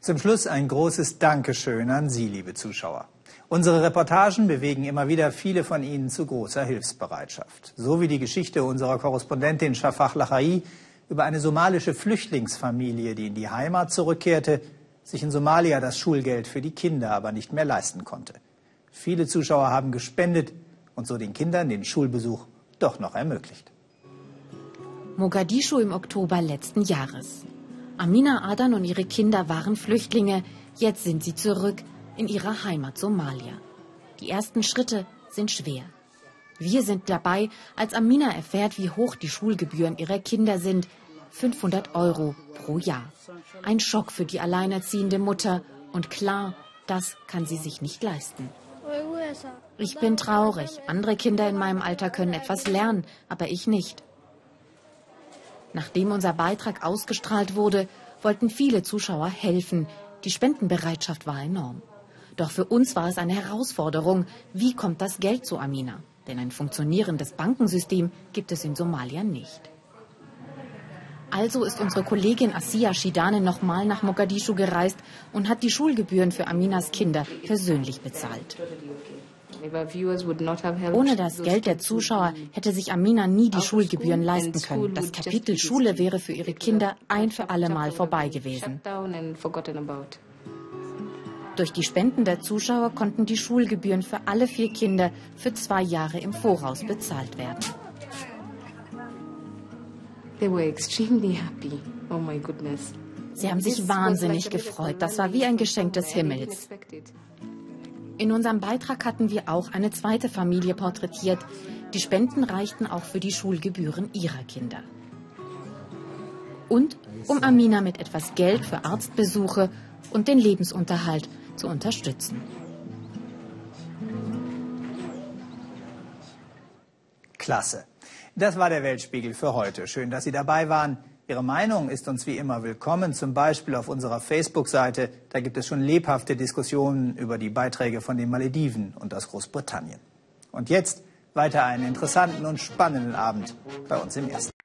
Zum Schluss ein großes Dankeschön an Sie, liebe Zuschauer. Unsere Reportagen bewegen immer wieder viele von Ihnen zu großer Hilfsbereitschaft. So wie die Geschichte unserer Korrespondentin Shafak Lachai über eine somalische Flüchtlingsfamilie, die in die Heimat zurückkehrte, sich in Somalia das Schulgeld für die Kinder aber nicht mehr leisten konnte. Viele Zuschauer haben gespendet und so den Kindern den Schulbesuch doch noch ermöglicht. Mogadischu im Oktober letzten Jahres. Amina Adan und ihre Kinder waren Flüchtlinge. Jetzt sind sie zurück in ihrer Heimat Somalia. Die ersten Schritte sind schwer. Wir sind dabei, als Amina erfährt, wie hoch die Schulgebühren ihrer Kinder sind. 500 Euro pro Jahr. Ein Schock für die alleinerziehende Mutter. Und klar, das kann sie sich nicht leisten. Ich bin traurig. Andere Kinder in meinem Alter können etwas lernen, aber ich nicht. Nachdem unser Beitrag ausgestrahlt wurde, wollten viele Zuschauer helfen. Die Spendenbereitschaft war enorm. Doch für uns war es eine Herausforderung. Wie kommt das Geld zu Amina? Denn ein funktionierendes Bankensystem gibt es in Somalia nicht. Also ist unsere Kollegin Asia Shidane nochmal nach Mogadischu gereist und hat die Schulgebühren für Aminas Kinder persönlich bezahlt. Ohne das Geld der Zuschauer hätte sich Amina nie die Schulgebühren leisten können. Das Kapitel Schule wäre für ihre Kinder ein für alle Mal vorbei gewesen. Durch die Spenden der Zuschauer konnten die Schulgebühren für alle vier Kinder für zwei Jahre im Voraus bezahlt werden. Oh Sie haben sich wahnsinnig gefreut. Das war wie ein Geschenk des Himmels. In unserem Beitrag hatten wir auch eine zweite Familie porträtiert. Die Spenden reichten auch für die Schulgebühren ihrer Kinder. Und um Amina mit etwas Geld für Arztbesuche und den Lebensunterhalt zu unterstützen. Klasse. Das war der Weltspiegel für heute. Schön, dass Sie dabei waren. Ihre Meinung ist uns wie immer willkommen, zum Beispiel auf unserer Facebook-Seite. Da gibt es schon lebhafte Diskussionen über die Beiträge von den Malediven und aus Großbritannien. Und jetzt weiter einen interessanten und spannenden Abend bei uns im Ersten.